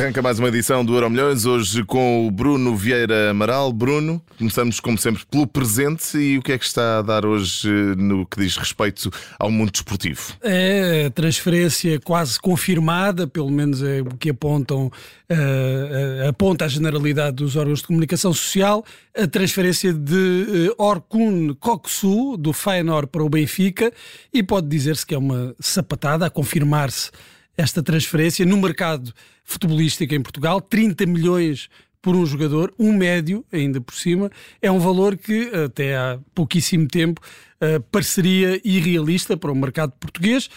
Arranca mais uma edição do Euro Milhões, hoje com o Bruno Vieira Amaral. Bruno, começamos como sempre pelo presente e o que é que está a dar hoje no que diz respeito ao mundo desportivo? É a transferência quase confirmada, pelo menos é o que apontam, uh, aponta a generalidade dos órgãos de comunicação social, a transferência de uh, Orkun Koksu, do Feyenoord para o Benfica, e pode dizer-se que é uma sapatada a confirmar-se esta transferência no mercado futebolístico em Portugal, 30 milhões por um jogador, um médio, ainda por cima, é um valor que até há pouquíssimo tempo uh, pareceria irrealista para o mercado português.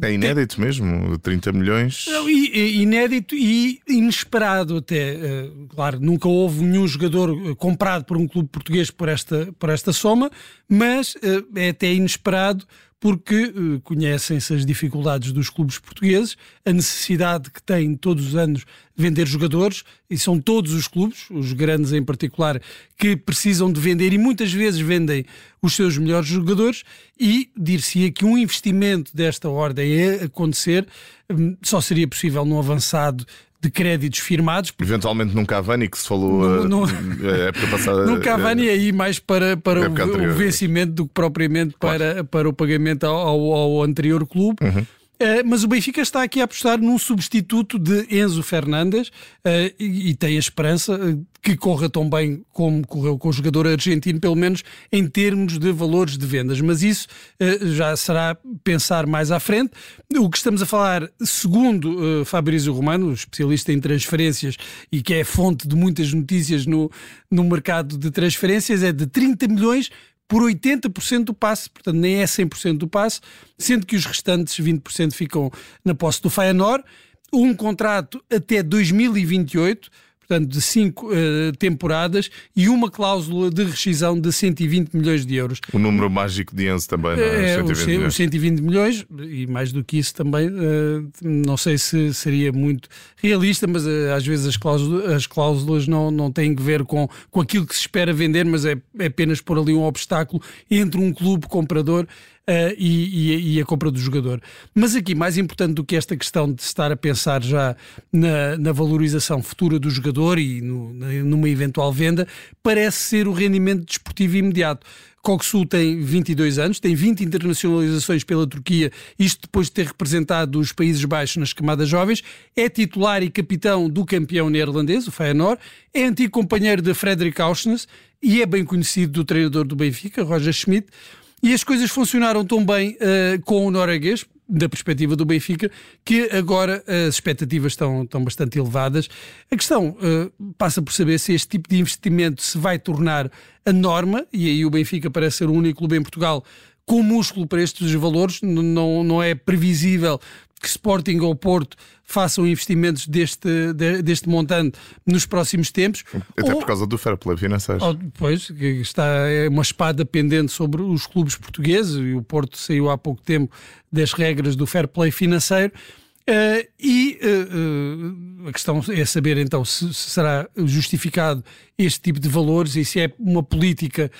É inédito mesmo, 30 milhões. inédito e inesperado até. Uh, claro, nunca houve nenhum jogador comprado por um clube português por esta, por esta soma, mas é até inesperado porque uh, conhecem-se as dificuldades dos clubes portugueses, a necessidade que têm todos os anos vender jogadores, e são todos os clubes, os grandes em particular, que precisam de vender e muitas vezes vendem os seus melhores jogadores, e dir-se-ia que um investimento desta ordem a acontecer um, só seria possível num avançado de créditos firmados. Eventualmente num Cavani, que se falou no, no, a época passada. Num Cavani aí mais para, para o, o, vencimento do que propriamente claro. para, para o pagamento ao, ao anterior clube. Uhum. Uh, mas o Benfica está aqui a apostar num substituto de Enzo Fernandes uh, e, tem a esperança uh, que corra tão bem como correu com o jogador argentino, pelo menos em termos de valores de vendas. Mas isso já será pensar mais à frente. O que estamos a falar, segundo Fabrício Romano, especialista em transferências e que é fonte de muitas notícias no, no mercado de transferências, é de 30 milhões por 80% do passe, portanto nem é 100% do passe, sendo que os restantes 20% ficam na posse do Feyenoord. Um contrato até 2028, portanto, de cinco uh, temporadas e uma cláusula de rescisão de 120 milhões de euros. O número mágico de Enzo também, não é? é 120 milhões. Os 120 milhões, e mais do que isso também, uh, não sei se seria muito realista, mas uh, às vezes as cláusulas, as cláusulas não, não têm que ver com, com aquilo que se espera vender, mas é, é apenas pôr ali um obstáculo entre um clube comprador uh, e, e, a compra do jogador. Mas aqui, mais importante do que esta questão de estar a pensar já na, na valorização futura do jogador e no, numa eventual venda, parece ser o rendimento desportivo imediato. Koksu tem 22 anos, tem 20 internacionalizações pela Turquia, isto depois de ter representado os Países Baixos nas camadas jovens, é titular e capitão do campeão neerlandês, o Feyenoord, é antigo companheiro de Frederik Auschwitz e é bem conhecido do treinador do Benfica, Roger Schmidt. E as coisas funcionaram tão bem uh, com o norueguês, da perspectiva do Benfica, que agora as expectativas estão, estão bastante elevadas. A questão uh, passa por saber se este tipo de investimento se vai tornar a norma, e aí o Benfica parece ser o único clube em Portugal com músculo para estes valores, não, não é previsível que Sporting ou Porto façam investimentos deste, deste montante nos próximos tempos. Até ou, por causa do fair play financeiro. Ou, pois, que está é uma espada pendente sobre os clubes portugueses e o Porto saiu há pouco tempo das regras do fair play financeiro. Uh, e uh, uh, a questão é saber então se, se, será justificado este tipo de valores e se é uma política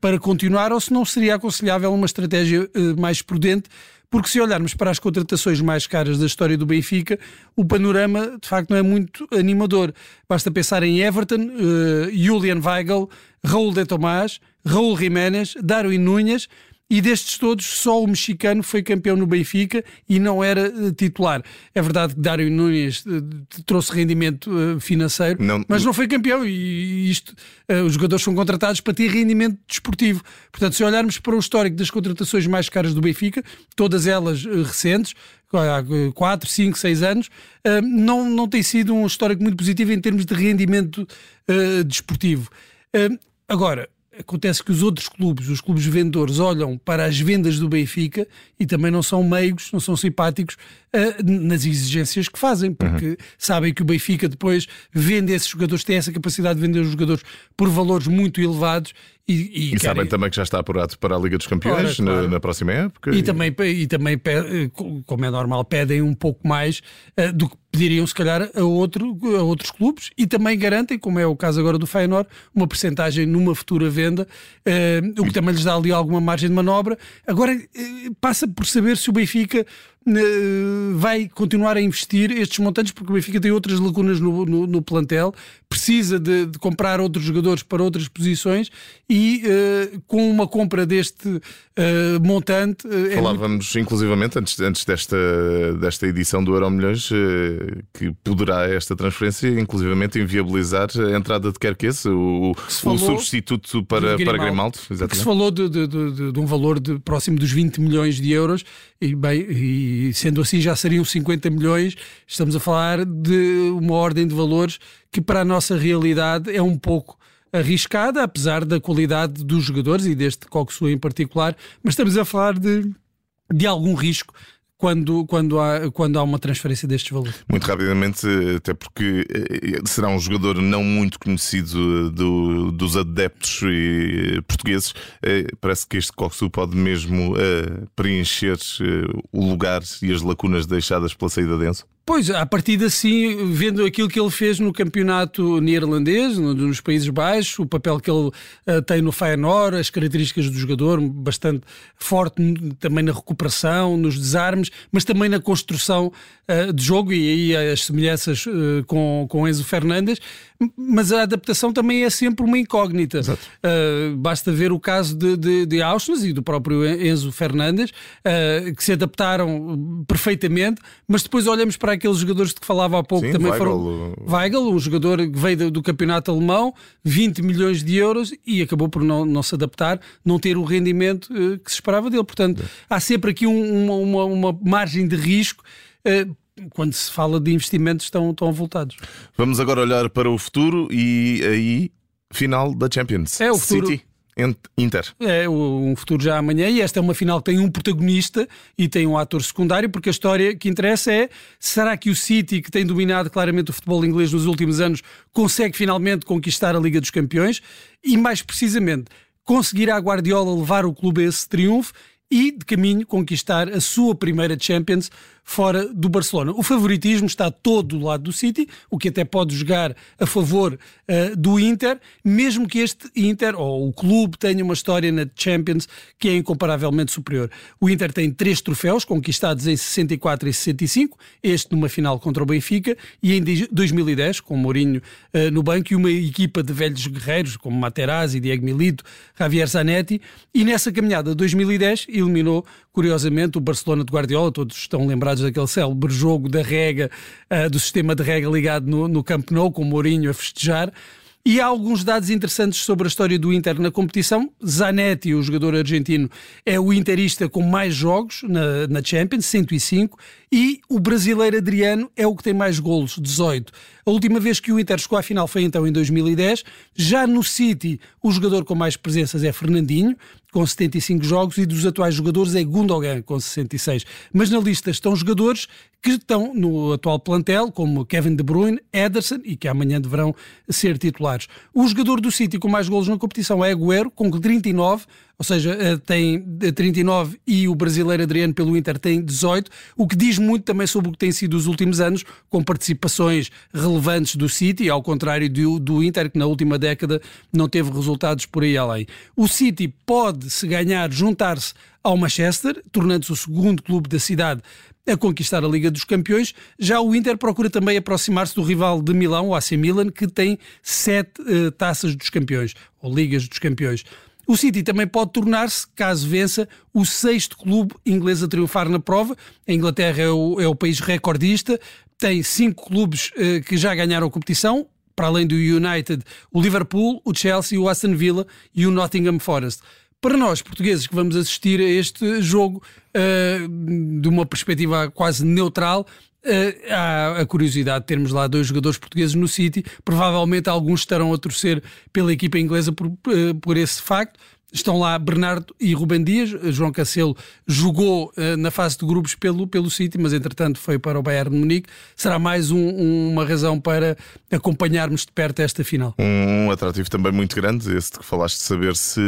para continuar ou se não seria aconselhável uma estratégia mais prudente porque se olharmos para as contratações mais caras da história do Benfica, o panorama de facto não é muito animador. Basta pensar em Everton, uh, Julian Weigl, Raul de Tomás, Raul Jiménez, Darwin Núñez e destes todos, só o mexicano foi campeão no Benfica e não era uh, titular. É verdade que Dário Nunes uh, trouxe rendimento uh, financeiro, não, mas não foi campeão e isto, os jogadores são contratados para ter rendimento desportivo. Portanto, se olharmos para o histórico das contratações mais caras do Benfica, todas elas recentes, há 4, 5, 6 anos, não, não tem sido um histórico muito positivo em termos de rendimento desportivo. Agora, acontece que os outros clubes, os clubes vendedores, olham para as vendas do Benfica e também não são meigos, não são simpáticos nas exigências que fazem, porque uhum. sabem que o Benfica depois vende esses jogadores, tem essa capacidade de vender os jogadores por valores muito elevados e, e, e sabem também que já está apurado para a Liga dos Campeões Ora, claro. na, na, próxima época. E, e... também, e também, como é normal, pedem um pouco mais uh, do que pediriam, se calhar, a, outro, a outros clubes e também garantem, como é o caso agora do Feyenoord, uma percentagem numa futura venda, uh, o que também lhes dá ali alguma margem de manobra. Agora, uh, passa por saber se o Benfica vai continuar a investir estes montantes, porque o Benfica tem outras lacunas no, no, no plantel, precisa de, de, comprar outros jogadores para outras posições e uh, com uma compra deste uh, montante. Uh, Falávamos, é muito... inclusivamente, antes, antes desta, desta edição do Euro Milhões, que poderá esta transferência, inclusivamente, inviabilizar a entrada de Kerkes, o, o substituto para, para Grimaldo. Exatamente. Se falou de, de, de, de um valor de, próximo dos 20 milhões de euros e, bem, e sendo assim já seriam 50 milhões, estamos a falar de uma ordem de valores que para a nossa realidade é um pouco arriscada, apesar da qualidade dos jogadores e deste Coxu em particular, mas estamos a falar de, de algum risco quando, quando, há, quando há uma transferência destes valores. Muito rapidamente, até porque eh, será um jogador não muito conhecido do, dos adeptos portugueses, eh, parece que este Coxu pode mesmo eh, preencher o lugar e as lacunas deixadas pela saída denso. Pois, a partir assim, vendo aquilo que ele fez no campeonato neerlandês, nos Países Baixos, o papel que ele uh, tem no Feyenoord, as características do jogador, bastante forte também na recuperação, nos desarmes, mas também na construção uh, de jogo e aí as semelhanças uh, com, com Enzo Fernandes, mas a adaptação também é sempre uma incógnita. basta ver o caso de, de, de Auschwitz e do próprio Enzo Fernandes, que se adaptaram perfeitamente, mas depois olhamos para aqueles jogadores de que falava há pouco Sim, também Weigl. foram. Weigl, um jogador que veio do, do, campeonato alemão, 20 milhões de euros e acabou por não, não se adaptar, não ter o rendimento uh, que se esperava dele. Portanto, é. há sempre aqui um, uma, uma, uma, margem de risco. Uh, quando se fala de investimentos tão, tão voltados. Vamos agora olhar para o futuro e aí, final da Champions. É o futuro. City. Inter. É um futuro já amanhã e esta é uma final que tem um protagonista e tem um ator secundário, porque a história que interessa é será que o City, que tem dominado claramente o futebol inglês nos últimos anos, consegue finalmente conquistar a Liga dos Campeões e, mais precisamente, conseguirá a Guardiola levar o clube a esse triunfo e, de caminho, conquistar a sua primeira Champions fora do Barcelona. O favoritismo está todo do lado do City, o que até pode jogar a favor uh, do Inter, mesmo que este Inter ou o clube tenha uma história na Champions que é incomparavelmente superior. O Inter tem três troféus conquistados em 64 e 65, este numa final contra o Benfica, e em 2010, com Mourinho uh, no banco, e uma equipa de velhos guerreiros como Materazzi, Diego Milito, Javier Zanetti, e nessa caminhada 2010 eliminou, curiosamente, o Barcelona de Guardiola, todos estão lembrados daquele célebre jogo da rega, uh, do sistema de rega ligado no, no Camp Nou, com o Mourinho a festejar. E há alguns dados interessantes sobre a história do Inter na competição. Zanetti, o jogador argentino, é o interista com mais jogos na, na Champions, 105, e o brasileiro Adriano é o que tem mais golos, 18. A última vez que o Inter chegou à final foi então em 2010. Já no City, o jogador com mais presenças é Fernandinho, com 75 jogos, e dos atuais jogadores é Gundogan, com 66. Mas na lista estão jogadores que estão no atual plantel, como Kevin De Bruyne, Ederson, e que amanhã deverão ser titulares. O jogador do City com mais golos na competição é Agüero, com 39, ou seja, eh, tem 39 e o brasileiro Adriano pelo Inter tem 18, o que diz muito também sobre o que tem sido os últimos anos, com participações relevantes do City, ao contrário do, do Inter, que na última década não teve resultados por aí além. O City pode, se ganhar, juntar-se ao Manchester, tornando-se o segundo clube da cidade a conquistar a Liga dos Campeões. Já o Inter procura também aproximar-se do rival de Milão, o AC Milan, que tem sete uh, taças dos campeões, ou Ligas dos Campeões. O City também pode tornar-se, caso vença, o sexto clube inglês a triunfar na prova. A Inglaterra é o, é o país recordista, tem cinco clubes eh, que já ganharam a competição, para além do United, o Liverpool, o Chelsea, o Aston Villa e o Nottingham Forest. Para nós, portugueses, que vamos assistir a este jogo uh, de uma perspectiva quase neutral, Uh, há a curiosidade de termos lá dois jogadores portugueses no City. Provavelmente alguns estarão a torcer pela equipa inglesa por, uh, por esse facto. Estão lá Bernardo e Rubem Dias. João Cancelo jogou uh, na fase de grupos pelo, pelo City, mas entretanto foi para o Bayern de Munique. Será mais um, um, uma razão para acompanharmos de perto esta final. Um, um atrativo também muito grande, esse de que falaste de saber se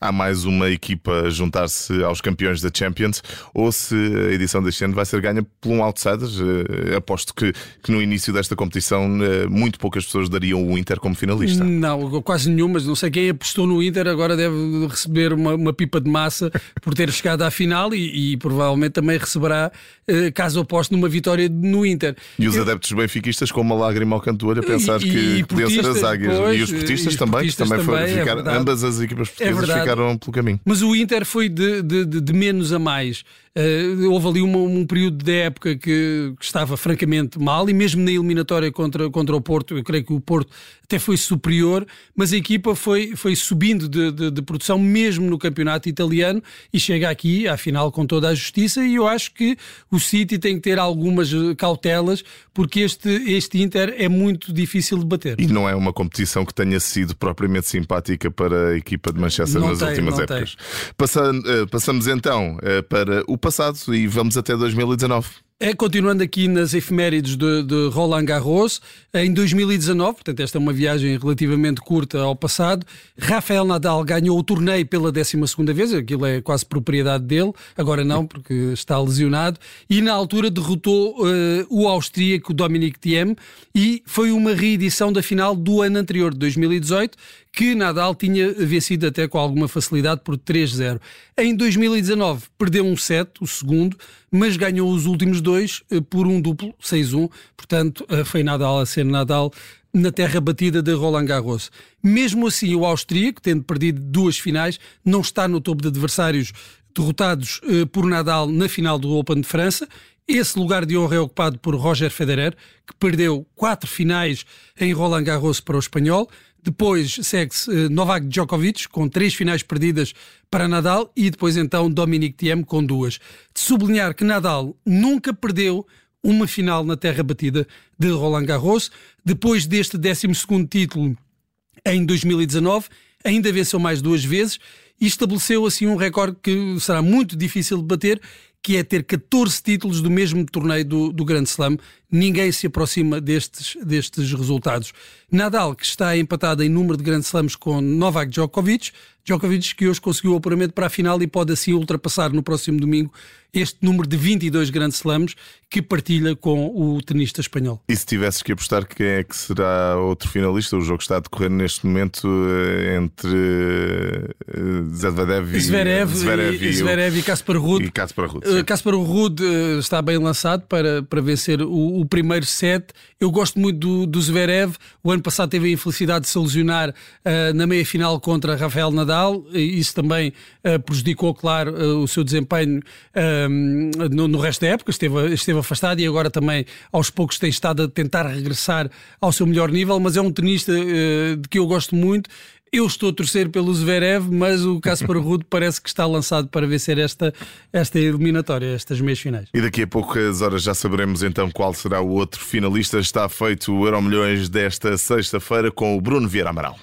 há mais uma equipa a juntar-se aos campeões da Champions ou se a edição deste ano vai ser ganha por um outsider. Uh, aposto que, que no início desta competição uh, muito poucas pessoas dariam o Inter como finalista. Não, quase nenhuma, mas não sei quem apostou no Inter, agora deve receber uma, uma pipa de massa por ter chegado à final e, e provavelmente também receberá, uh, caso oposto, numa vitória no Inter. E os Eu... adeptos benfiquistas com uma lágrima ao canto do olho a pensar e, que e podiam ser as águias. E os portistas também, que também, foram é ficar, ambas as equipas é portuguesas é ficaram pelo caminho. Mas o Inter foi de, de, de, de menos a mais. Uh, houve ali uma, um período de época que, que, estava francamente mal e mesmo na eliminatória contra, contra o Porto, eu creio que o Porto até foi superior, mas a equipa foi, foi subindo de, de, de produção mesmo no campeonato italiano e chega aqui, à final, com toda a justiça e eu acho que o City tem que ter algumas cautelas porque este, este Inter é muito difícil de bater. E não é uma competição que tenha sido propriamente simpática para a equipa de Manchester não nas tem, últimas épocas. Passando, uh, passamos então uh, para o passado e vamos até 2019. É, continuando aqui nas efemérides de, de, Roland Garros, em 2019, portanto, esta é uma viagem relativamente curta ao passado, Rafael Nadal ganhou o torneio pela 12 vez, aquilo é quase propriedade dele, agora não, porque está lesionado, e na altura derrotou uh, o austríaco Dominic Thiem e foi uma reedição da final do ano anterior, de 2018, que Nadal tinha vencido até com alguma facilidade por 3-0. Em 2019 perdeu um set, o segundo, mas ganhou os últimos dois eh, por um duplo, 6-1. Portanto, eh, foi Nadal a ser Nadal na terra batida de Roland Garros. Mesmo assim, o austríaco, tendo perdido duas finais, não está no topo de adversários derrotados eh, por Nadal na final do Open de França. Esse lugar de honra é ocupado por Roger Federer, que perdeu quatro finais em Roland Garros para o espanhol. Depois segue-se uh, Novak Djokovic, com três finais perdidas para Nadal, e depois então Dominic Thiem, com duas. De sublinhar que Nadal nunca perdeu uma final na terra batida de Roland Garros. Depois deste 12 título em 2019, ainda venceu mais duas vezes e estabeleceu assim um recorde que será muito difícil de bater, que é ter 14 títulos do mesmo torneio do, do Grande Slam. Ninguém se aproxima destes, destes resultados. Nadal, que está empatado em número de Grand Slams com Novak Djokovic, Djokovic que hoje conseguiu o apuramento para a final e pode assim ultrapassar no próximo domingo este número de 22 Grand Slams que partilha com o tenista espanhol. E se tivesses que apostar quem é que será outro finalista? O jogo está a decorrer neste momento eh, entre Zverev e Zverev, Zverev e, Zverev e Kaspar Ruud. E Kaspar Ruud, Kaspar Ruud uh, está bem lançado para, para vencer o, o, primeiro set. Eu gosto muito do, do Zverev. O ano passado teve a infelicidade de se lesionar uh, na meia-final contra Rafael Nadal. Isso também uh, prejudicou, claro, o seu desempenho no, no, resto da época. Esteve, esteve afastado e agora também, aos poucos, tem estado a tentar regressar ao seu melhor nível. Mas é um tenista de que eu gosto muito eu estou a torcer pelo Zverev, mas o Casper Ruud parece que está lançado para vencer esta, esta eliminatória, estas meias finais. E daqui a poucas horas já saberemos então qual será o outro finalista. Está feito o Euro Milhões desta sexta-feira com o Bruno Vieira Amaral.